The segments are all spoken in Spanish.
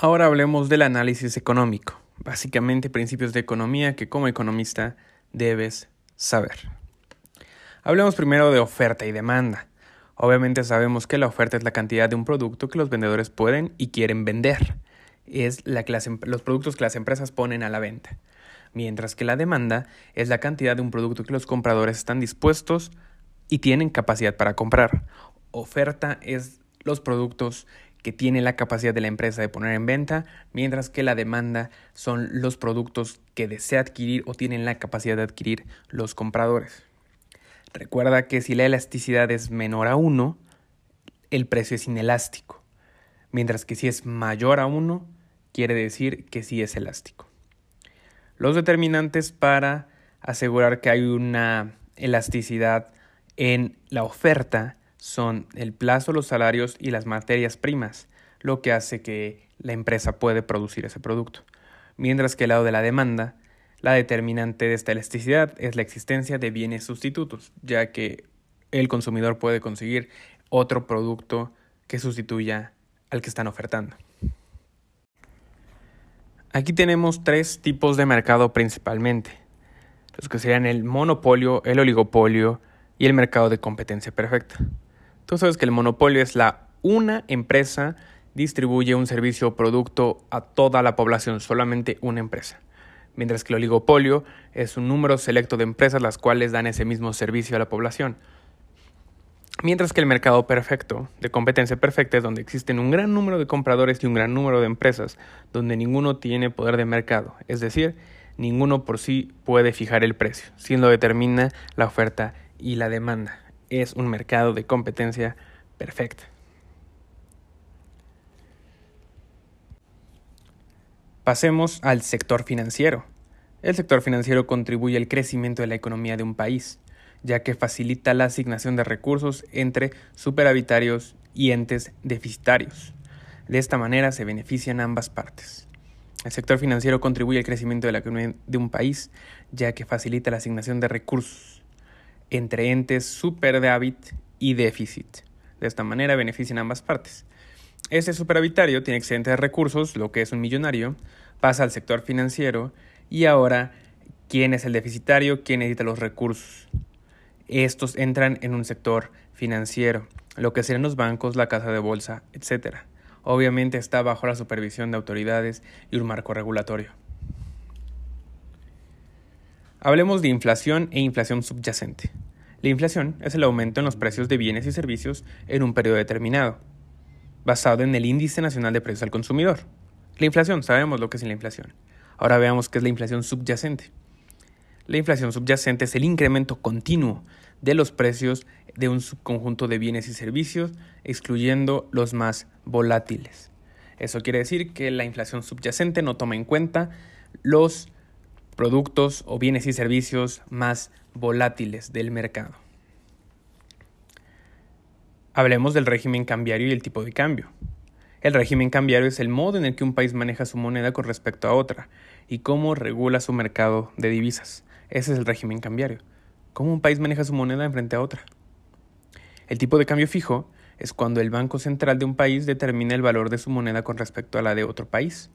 Ahora hablemos del análisis económico, básicamente principios de economía que como economista debes saber. Hablemos primero de oferta y demanda. Obviamente sabemos que la oferta es la cantidad de un producto que los vendedores pueden y quieren vender. Es la los productos que las empresas ponen a la venta. Mientras que la demanda es la cantidad de un producto que los compradores están dispuestos y tienen capacidad para comprar. Oferta es los productos que tiene la capacidad de la empresa de poner en venta, mientras que la demanda son los productos que desea adquirir o tienen la capacidad de adquirir los compradores. Recuerda que si la elasticidad es menor a 1, el precio es inelástico, mientras que si es mayor a 1, quiere decir que sí es elástico. Los determinantes para asegurar que hay una elasticidad en la oferta son el plazo, los salarios y las materias primas, lo que hace que la empresa puede producir ese producto. Mientras que el lado de la demanda, la determinante de esta elasticidad es la existencia de bienes sustitutos, ya que el consumidor puede conseguir otro producto que sustituya al que están ofertando. Aquí tenemos tres tipos de mercado principalmente, los que serían el monopolio, el oligopolio y el mercado de competencia perfecta. Tú sabes que el monopolio es la una empresa distribuye un servicio o producto a toda la población, solamente una empresa. Mientras que el oligopolio es un número selecto de empresas las cuales dan ese mismo servicio a la población. Mientras que el mercado perfecto, de competencia perfecta, es donde existen un gran número de compradores y un gran número de empresas, donde ninguno tiene poder de mercado, es decir, ninguno por sí puede fijar el precio, siendo determina la oferta y la demanda es un mercado de competencia perfecta. Pasemos al sector financiero. El sector financiero contribuye al crecimiento de la economía de un país, ya que facilita la asignación de recursos entre superavitarios y entes deficitarios. De esta manera se benefician ambas partes. El sector financiero contribuye al crecimiento de la economía de un país, ya que facilita la asignación de recursos entre entes superávit y déficit. De esta manera benefician ambas partes. Ese superavitario tiene excedentes recursos, lo que es un millonario, pasa al sector financiero y ahora, ¿quién es el deficitario? ¿Quién necesita los recursos? Estos entran en un sector financiero, lo que serían los bancos, la casa de bolsa, etc. Obviamente está bajo la supervisión de autoridades y un marco regulatorio. Hablemos de inflación e inflación subyacente. La inflación es el aumento en los precios de bienes y servicios en un periodo determinado, basado en el índice nacional de precios al consumidor. La inflación, sabemos lo que es la inflación. Ahora veamos qué es la inflación subyacente. La inflación subyacente es el incremento continuo de los precios de un subconjunto de bienes y servicios, excluyendo los más volátiles. Eso quiere decir que la inflación subyacente no toma en cuenta los productos o bienes y servicios más volátiles del mercado. Hablemos del régimen cambiario y el tipo de cambio. El régimen cambiario es el modo en el que un país maneja su moneda con respecto a otra y cómo regula su mercado de divisas. Ese es el régimen cambiario. Cómo un país maneja su moneda en frente a otra. El tipo de cambio fijo es cuando el Banco Central de un país determina el valor de su moneda con respecto a la de otro país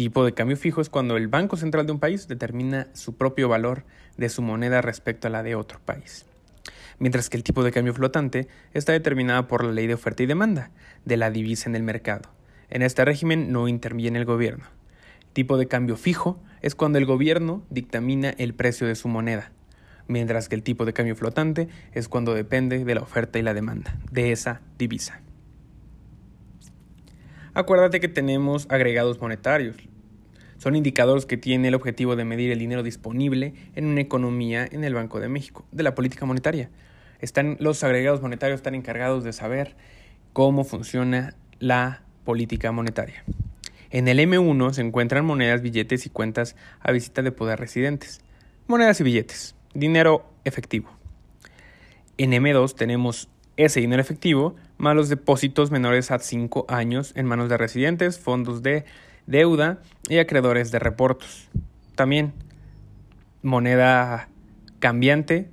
tipo de cambio fijo es cuando el Banco Central de un país determina su propio valor de su moneda respecto a la de otro país. Mientras que el tipo de cambio flotante está determinado por la ley de oferta y demanda de la divisa en el mercado. En este régimen no interviene el gobierno. Tipo de cambio fijo es cuando el gobierno dictamina el precio de su moneda, mientras que el tipo de cambio flotante es cuando depende de la oferta y la demanda de esa divisa. Acuérdate que tenemos agregados monetarios, son indicadores que tienen el objetivo de medir el dinero disponible en una economía en el Banco de México, de la política monetaria. Están, los agregados monetarios están encargados de saber cómo funciona la política monetaria. En el M1 se encuentran monedas, billetes y cuentas a visita de poder residentes. Monedas y billetes. Dinero efectivo. En M2 tenemos ese dinero efectivo más los depósitos menores a 5 años en manos de residentes, fondos de deuda y acreedores de reportos. También moneda cambiante,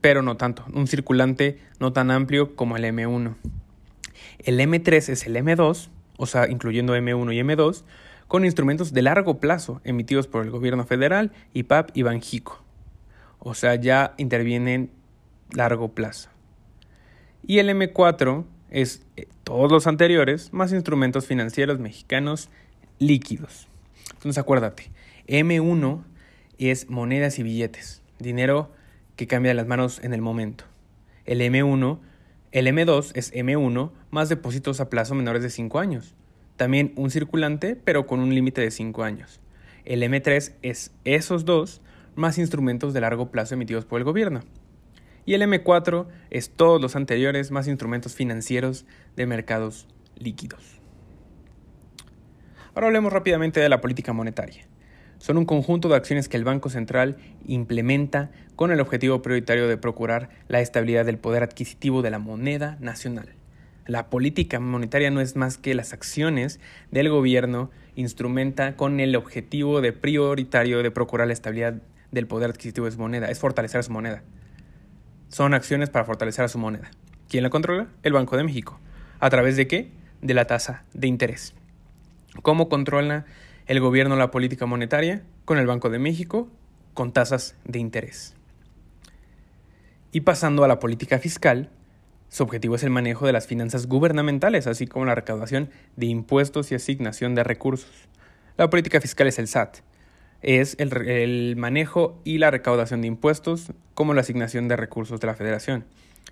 pero no tanto, un circulante no tan amplio como el M1. El M3 es el M2 o sea, incluyendo M1 y M2, con instrumentos de largo plazo emitidos por el gobierno federal, IPAP y Banjico. O sea, ya intervienen largo plazo. Y el M4 es eh, todos los anteriores más instrumentos financieros mexicanos líquidos. Entonces acuérdate, M1 es monedas y billetes, dinero que cambia las manos en el momento. El M1, el M2 es M1 más depósitos a plazo menores de 5 años. También un circulante, pero con un límite de 5 años. El M3 es esos dos más instrumentos de largo plazo emitidos por el gobierno. Y el M4 es todos los anteriores más instrumentos financieros de mercados líquidos. Ahora hablemos rápidamente de la política monetaria. Son un conjunto de acciones que el Banco Central implementa con el objetivo prioritario de procurar la estabilidad del poder adquisitivo de la moneda nacional. La política monetaria no es más que las acciones del gobierno instrumenta con el objetivo de prioritario de procurar la estabilidad del poder adquisitivo de su moneda, es fortalecer su moneda son acciones para fortalecer su moneda. ¿Quién la controla? El Banco de México. ¿A través de qué? De la tasa de interés. ¿Cómo controla el gobierno la política monetaria? Con el Banco de México, con tasas de interés. Y pasando a la política fiscal, su objetivo es el manejo de las finanzas gubernamentales, así como la recaudación de impuestos y asignación de recursos. La política fiscal es el SAT, es el, manejo y la recaudación de impuestos como la asignación de recursos de la federación.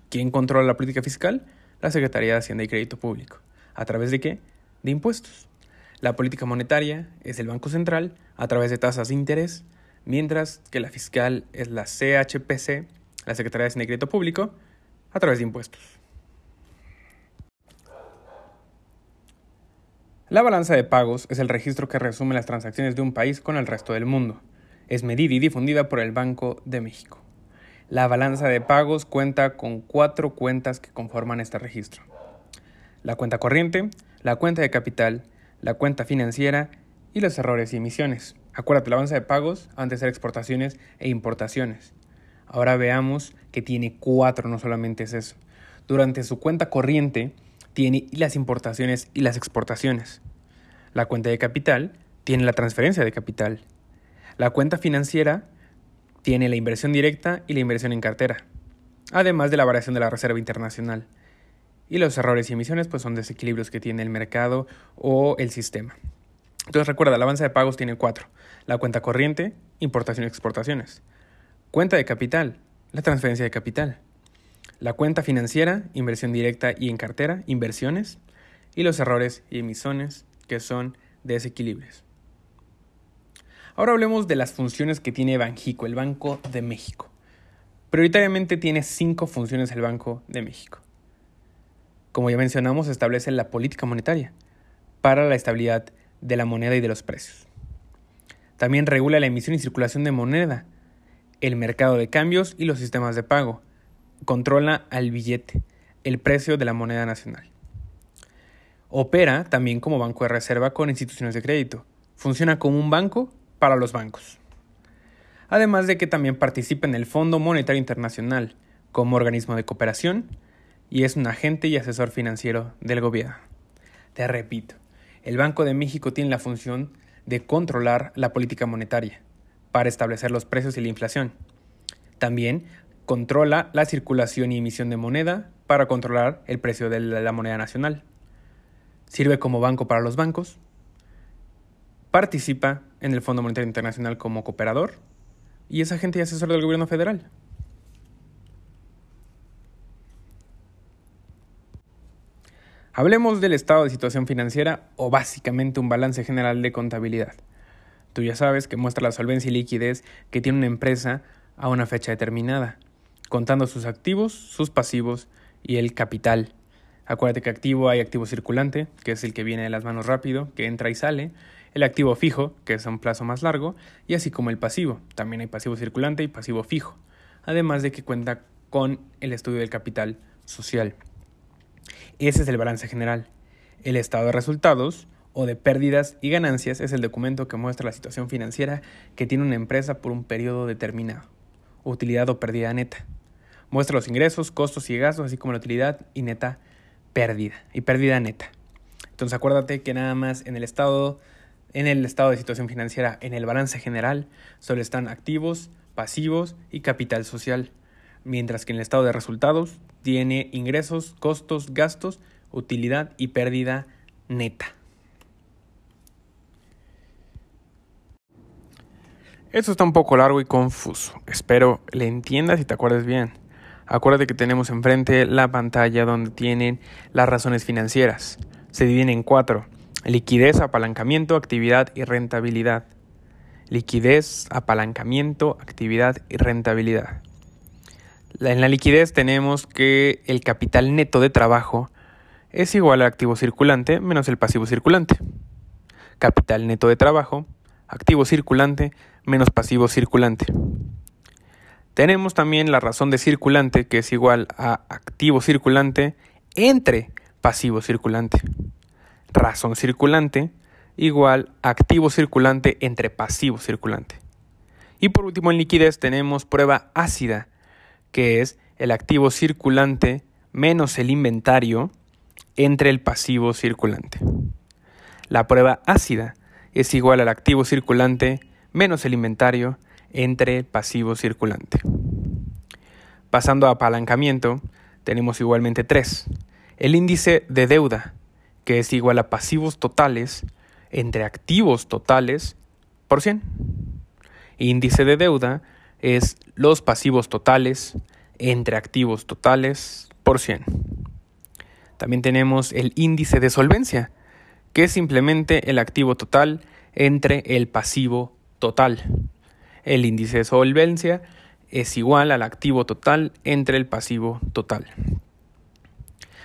¿Quién controla la política fiscal? La Secretaría de Hacienda y Crédito Público. ¿A través de qué? De impuestos. La política monetaria es el Banco Central a través de tasas de interés, mientras que la fiscal es la CHPC, la Secretaría de Crédito Público, a través de impuestos. La balanza de pagos es el registro que resume las transacciones de un país con el resto del mundo. Es medida y difundida por el Banco de México. La balanza de pagos cuenta con cuatro cuentas que conforman este registro. La cuenta corriente, la cuenta de capital, la cuenta financiera y los errores y emisiones. Acuérdate, la balanza de pagos antes era exportaciones e importaciones. Ahora veamos que tiene cuatro, no solamente es eso. Durante su cuenta corriente, tiene las importaciones y las exportaciones. La cuenta de capital tiene la transferencia de capital. La cuenta financiera tiene la inversión directa y la inversión en cartera, además de la variación de la Reserva Internacional. Y los errores y emisiones pues son desequilibrios que tiene el mercado o el sistema. Entonces recuerda, la avance de pagos tiene cuatro. La cuenta corriente, importación y exportaciones. Cuenta de capital, la transferencia de capital la cuenta financiera, inversión directa y en cartera, inversiones, y los errores y emisiones, que son desequilibrios. Ahora hablemos de las funciones que tiene Banjico, el Banco de México. Prioritariamente tiene cinco funciones el Banco de México. Como ya mencionamos, establece la política monetaria para la estabilidad de la moneda y de los precios. También regula la emisión y circulación de moneda, el mercado de cambios y los sistemas de pago, controla al billete, el precio de la moneda nacional. Opera también como banco de reserva con instituciones de crédito. Funciona como un banco para los bancos. Además de que también participa en el Fondo Monetario Internacional como organismo de cooperación y es un agente y asesor financiero del gobierno. Te repito, el Banco de México tiene la función de controlar la política monetaria para establecer los precios y la inflación. También controla la circulación y emisión de moneda para controlar el precio de la moneda nacional. Sirve como banco para los bancos. Participa en el Fondo Monetario Internacional como cooperador y es agente y asesor del gobierno federal. Hablemos del estado de situación financiera o básicamente un balance general de contabilidad. Tú ya sabes que muestra la solvencia y liquidez que tiene una empresa a una fecha determinada contando sus activos, sus pasivos y el capital. Acuérdate que activo hay activo circulante, que es el que viene de las manos rápido, que entra y sale, el activo fijo, que es a un plazo más largo, y así como el pasivo. También hay pasivo circulante y pasivo fijo, además de que cuenta con el estudio del capital social. Ese es el balance general. El estado de resultados o de pérdidas y ganancias es el documento que muestra la situación financiera que tiene una empresa por un periodo determinado. Utilidad o pérdida neta. Muestra los ingresos, costos y gastos, así como la utilidad y neta pérdida y pérdida neta. Entonces acuérdate que nada más en el estado, en el estado de situación financiera, en el balance general, solo están activos, pasivos y capital social, mientras que en el estado de resultados tiene ingresos, costos, gastos, utilidad y pérdida neta. Esto está un poco largo y confuso. Espero le entiendas y te acuerdes bien. Acuérdate que tenemos enfrente la pantalla donde tienen las razones financieras. Se dividen en cuatro. Liquidez, apalancamiento, actividad y rentabilidad. Liquidez, apalancamiento, actividad y rentabilidad. En la liquidez tenemos que el capital neto de trabajo es igual al activo circulante menos el pasivo circulante. Capital neto de trabajo, activo circulante menos pasivo circulante. Tenemos también la razón de circulante que es igual a activo circulante entre pasivo circulante. Razón circulante igual a activo circulante entre pasivo circulante. Y por último en liquidez tenemos prueba ácida que es el activo circulante menos el inventario entre el pasivo circulante. La prueba ácida es igual al activo circulante menos el inventario entre pasivo circulante. Pasando a apalancamiento, tenemos igualmente tres. El índice de deuda, que es igual a pasivos totales entre activos totales por 100. Índice de deuda es los pasivos totales entre activos totales por 100. También tenemos el índice de solvencia, que es simplemente el activo total entre el pasivo total. El índice de solvencia es igual al activo total entre el pasivo total.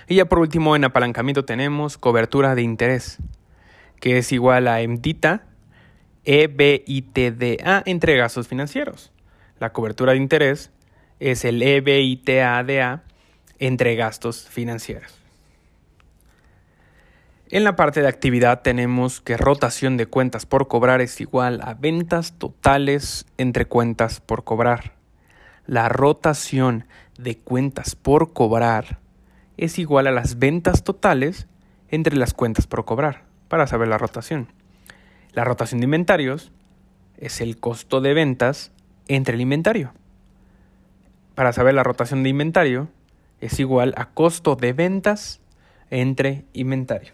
Y ya por último en apalancamiento tenemos cobertura de interés, que es igual a EBITDA, EBITDA entre gastos financieros. La cobertura de interés es el EBITDA entre gastos financieros. En la parte de actividad tenemos que rotación de cuentas por cobrar es igual a ventas totales entre cuentas por cobrar. La rotación de cuentas por cobrar es igual a las ventas totales entre las cuentas por cobrar, para saber la rotación. La rotación de inventarios es el costo de ventas entre el inventario. Para saber la rotación de inventario es igual a costo de ventas entre inventario.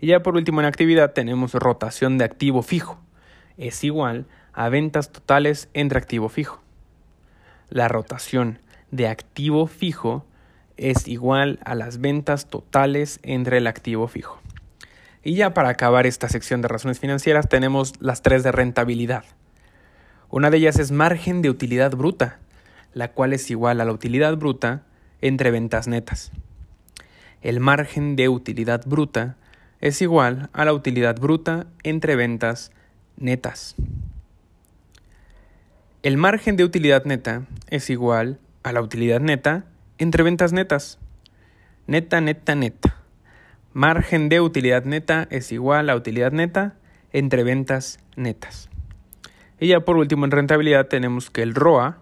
Y ya por último en actividad tenemos rotación de activo fijo. Es igual a ventas totales entre activo fijo. La rotación de activo fijo es igual a las ventas totales entre el activo fijo. Y ya para acabar esta sección de razones financieras tenemos las tres de rentabilidad. Una de ellas es margen de utilidad bruta, la cual es igual a la utilidad bruta entre ventas netas. El margen de utilidad bruta es igual a la utilidad bruta entre ventas netas. El margen de utilidad neta es igual a la utilidad neta entre ventas netas. Neta, neta, neta. Margen de utilidad neta es igual a utilidad neta entre ventas netas. Y ya por último en rentabilidad tenemos que el ROA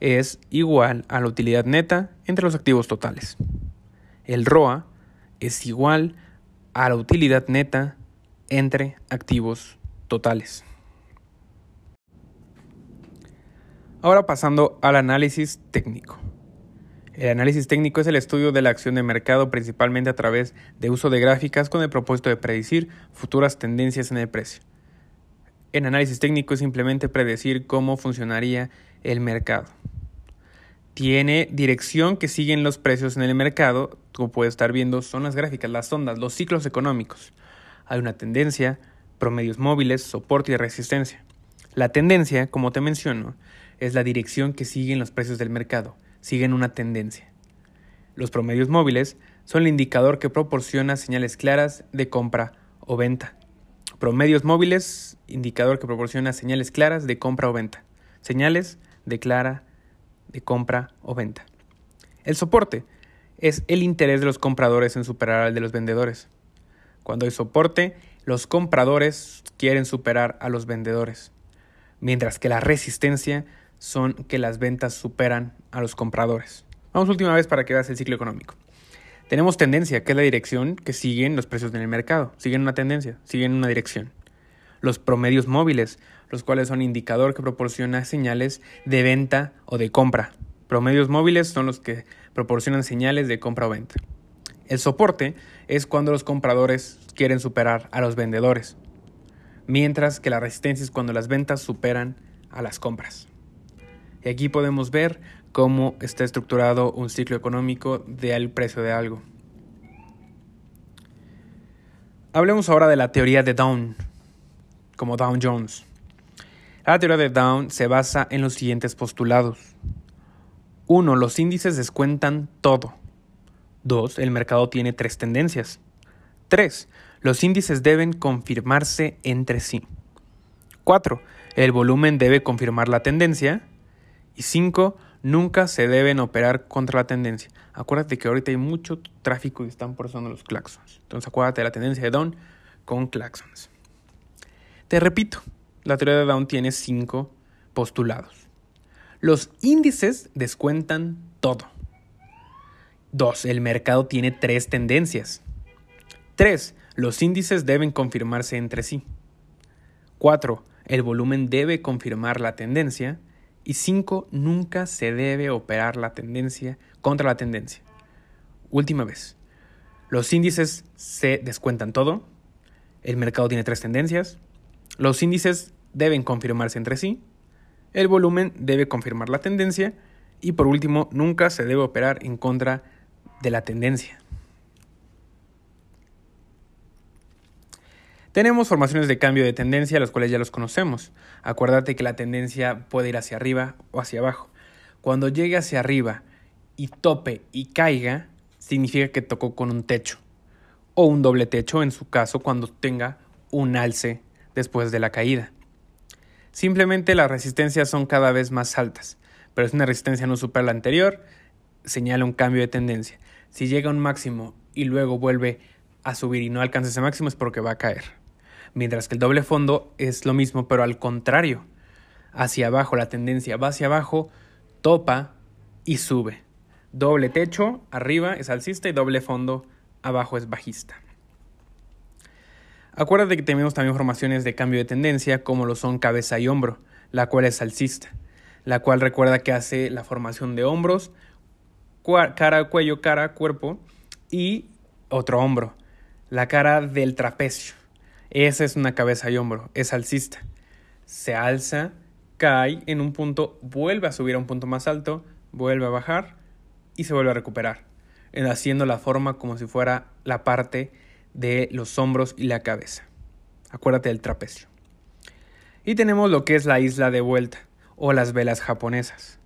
es igual a la utilidad neta entre los activos totales. El ROA es igual a la utilidad neta entre activos totales. Ahora pasando al análisis técnico. El análisis técnico es el estudio de la acción de mercado principalmente a través de uso de gráficas con el propósito de predecir futuras tendencias en el precio. El análisis técnico es simplemente predecir cómo funcionaría el mercado tiene dirección que siguen los precios en el mercado. Como puedes estar viendo, son las gráficas, las ondas, los ciclos económicos. Hay una tendencia, promedios móviles, soporte y resistencia. La tendencia, como te menciono, es la dirección que siguen los precios del mercado. Siguen una tendencia. Los promedios móviles son el indicador que proporciona señales claras de compra o venta. Promedios móviles, indicador que proporciona señales claras de compra o venta. Señales de clara de compra o venta. El soporte es el interés de los compradores en superar al de los vendedores. Cuando hay soporte, los compradores quieren superar a los vendedores, mientras que la resistencia son que las ventas superan a los compradores. Vamos última vez para que veas el ciclo económico. Tenemos tendencia, que es la dirección que siguen los precios en el mercado. Siguen una tendencia, siguen una dirección. Los promedios móviles, los cuales son indicador que proporciona señales de venta o de compra. Promedios móviles son los que proporcionan señales de compra o venta. El soporte es cuando los compradores quieren superar a los vendedores, mientras que la resistencia es cuando las ventas superan a las compras. Y aquí podemos ver cómo está estructurado un ciclo económico del precio de algo. Hablemos ahora de la teoría de Down, como Dow Jones. La teoría de Down se basa en los siguientes postulados. 1. Los índices descuentan todo. 2. El mercado tiene tres tendencias. 3. Los índices deben confirmarse entre sí. 4. El volumen debe confirmar la tendencia. Y 5. Nunca se deben operar contra la tendencia. Acuérdate que ahorita hay mucho tráfico y están por eso los claxons. Entonces acuérdate de la tendencia de Down con claxons. Te repito, la teoría de Down tiene cinco postulados. Los índices descuentan todo. 2. El mercado tiene tres tendencias. 3. Los índices deben confirmarse entre sí. 4. El volumen debe confirmar la tendencia. Y 5. Nunca se debe operar la tendencia contra la tendencia. Última vez. Los índices se descuentan todo. El mercado tiene tres tendencias. Los índices deben confirmarse entre sí. El volumen debe confirmar la tendencia. Y por último, nunca se debe operar en contra de la tendencia. Tenemos formaciones de cambio de tendencia, las cuales ya los conocemos. Acuérdate que la tendencia puede ir hacia arriba o hacia abajo. Cuando llegue hacia arriba y tope y caiga, significa que tocó con un techo. O un doble techo en su caso cuando tenga un alce después de la caída. Simplemente las resistencias son cada vez más altas, pero si una resistencia no supera la anterior, señala un cambio de tendencia. Si llega a un máximo y luego vuelve a subir y no alcanza ese máximo es porque va a caer mientras que el doble fondo es lo mismo, pero al contrario. Hacia abajo, la tendencia va hacia abajo, topa y sube. Doble techo, arriba es alcista y doble fondo, abajo es bajista. Acuérdate que tenemos también formaciones de cambio de tendencia como lo son cabeza y hombro, la cual es alcista, la cual recuerda que hace la formación de hombros, cara, cuello, cara, cuerpo y otro hombro, la cara del trapecio. Esa es una cabeza y hombro, es alcista. Se alza, cae en un punto, vuelve a subir a un punto más alto, vuelve a bajar y se vuelve a recuperar, haciendo la forma como si fuera la parte de los hombros y la cabeza. Acuérdate del trapecio. Y tenemos lo que es la isla de vuelta o las velas japonesas,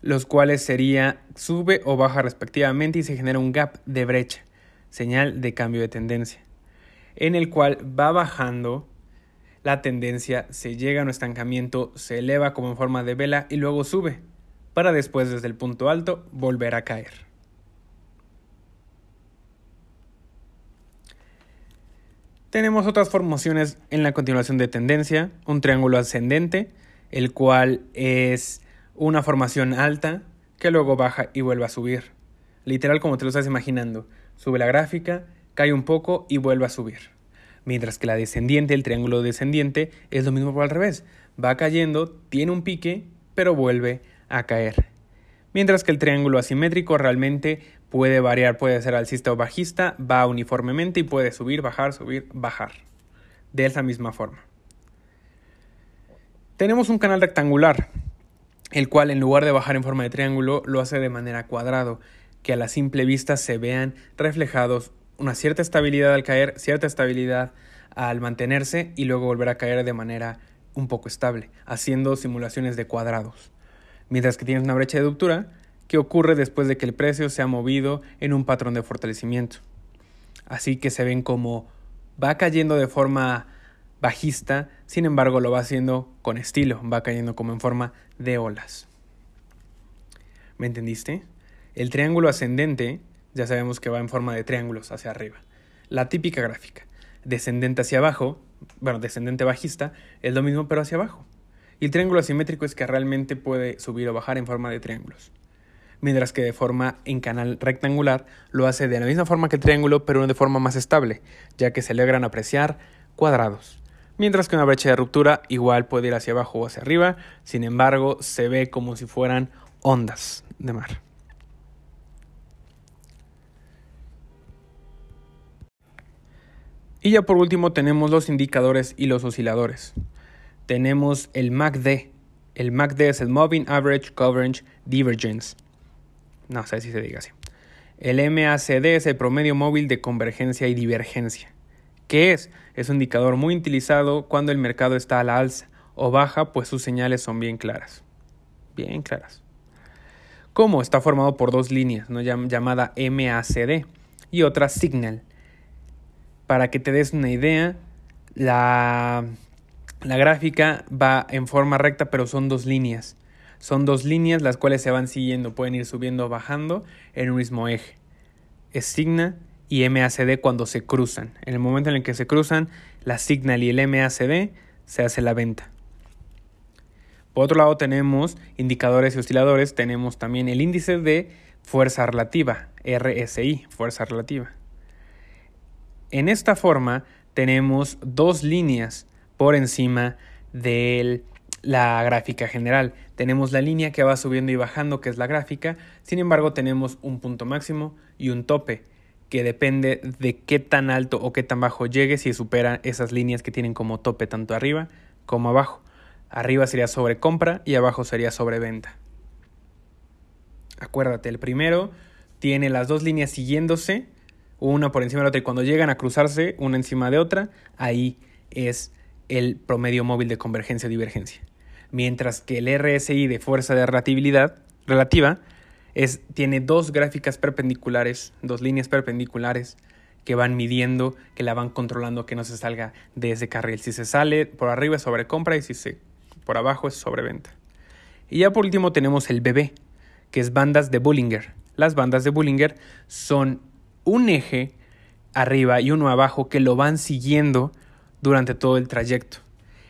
los cuales sería sube o baja respectivamente y se genera un gap de brecha, señal de cambio de tendencia en el cual va bajando la tendencia, se llega a un estancamiento, se eleva como en forma de vela y luego sube, para después desde el punto alto volver a caer. Tenemos otras formaciones en la continuación de tendencia, un triángulo ascendente, el cual es una formación alta que luego baja y vuelve a subir. Literal como te lo estás imaginando, sube la gráfica, cae un poco y vuelve a subir. Mientras que la descendiente, el triángulo descendiente, es lo mismo por al revés. Va cayendo, tiene un pique, pero vuelve a caer. Mientras que el triángulo asimétrico realmente puede variar, puede ser alcista o bajista, va uniformemente y puede subir, bajar, subir, bajar. De esa misma forma. Tenemos un canal rectangular, el cual en lugar de bajar en forma de triángulo, lo hace de manera cuadrado, que a la simple vista se vean reflejados una cierta estabilidad al caer, cierta estabilidad al mantenerse y luego volver a caer de manera un poco estable, haciendo simulaciones de cuadrados. Mientras que tienes una brecha de ruptura que ocurre después de que el precio se ha movido en un patrón de fortalecimiento. Así que se ven como va cayendo de forma bajista, sin embargo lo va haciendo con estilo, va cayendo como en forma de olas. ¿Me entendiste? El triángulo ascendente ya sabemos que va en forma de triángulos hacia arriba. La típica gráfica, descendente hacia abajo, bueno, descendente bajista, es lo mismo pero hacia abajo. Y el triángulo asimétrico es que realmente puede subir o bajar en forma de triángulos. mientras que de forma en canal rectangular lo hace de la misma forma que el triángulo, pero de forma más estable, ya que se logran apreciar cuadrados. Mientras que una brecha de ruptura igual puede ir hacia abajo o hacia arriba, sin embargo se ve como si fueran ondas de mar. Y ya por último tenemos los indicadores y los osciladores. Tenemos el MACD. El MACD es el Moving Average Coverage Divergence. No sé si se diga así. El MACD es el promedio móvil de convergencia y divergencia. ¿Qué es? Es un indicador muy utilizado cuando el mercado está a la alza o baja, pues sus señales son bien claras. Bien claras. ¿Cómo? Está formado por dos líneas, ¿no? llamada MACD y otra Signal. Para que te des una idea, la, gráfica va en forma recta, pero son dos líneas. Son dos líneas las cuales se van siguiendo, pueden ir subiendo o bajando en un mismo eje. Es Signa y MACD cuando se cruzan. En el momento en el que se cruzan, la Signal y el MACD se hace la venta. Por otro lado tenemos indicadores y osciladores, tenemos también el índice de fuerza relativa, RSI, fuerza relativa. En esta forma tenemos dos líneas por encima de la gráfica general. Tenemos la línea que va subiendo y bajando, que es la gráfica. Sin embargo, tenemos un punto máximo y un tope, que depende de qué tan alto o qué tan bajo llegue si supera esas líneas que tienen como tope tanto arriba como abajo. Arriba sería sobre compra y abajo sería sobre venta. Acuérdate, el primero tiene las dos líneas siguiéndose una por encima de la otra y cuando llegan a cruzarse una encima de otra, ahí es el promedio móvil de convergencia o divergencia. Mientras que el RSI de fuerza de relatividad relativa es, tiene dos gráficas perpendiculares, dos líneas perpendiculares que van midiendo, que la van controlando que no se salga de ese carril. Si se sale por arriba es sobre compra y si se por abajo es sobre venta. Y ya por último tenemos el BB, que es bandas de Bullinger. Las bandas de Bullinger son un eje arriba y uno abajo que lo van siguiendo durante todo el trayecto.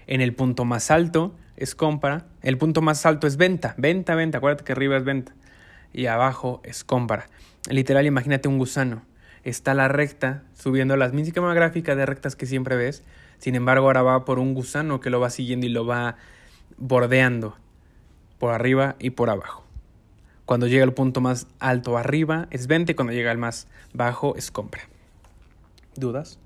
En el punto más alto es compra, el punto más alto es venta, venta, venta, acuérdate que arriba es venta y abajo es compra. Literal, imagínate un gusano. Está la recta subiendo la misma gráfica de rectas que siempre ves, sin embargo ahora va por un gusano que lo va siguiendo y lo va bordeando por arriba y por abajo. Cuando llega al punto más alto arriba es venta y cuando llega al más bajo es compra. ¿Dudas?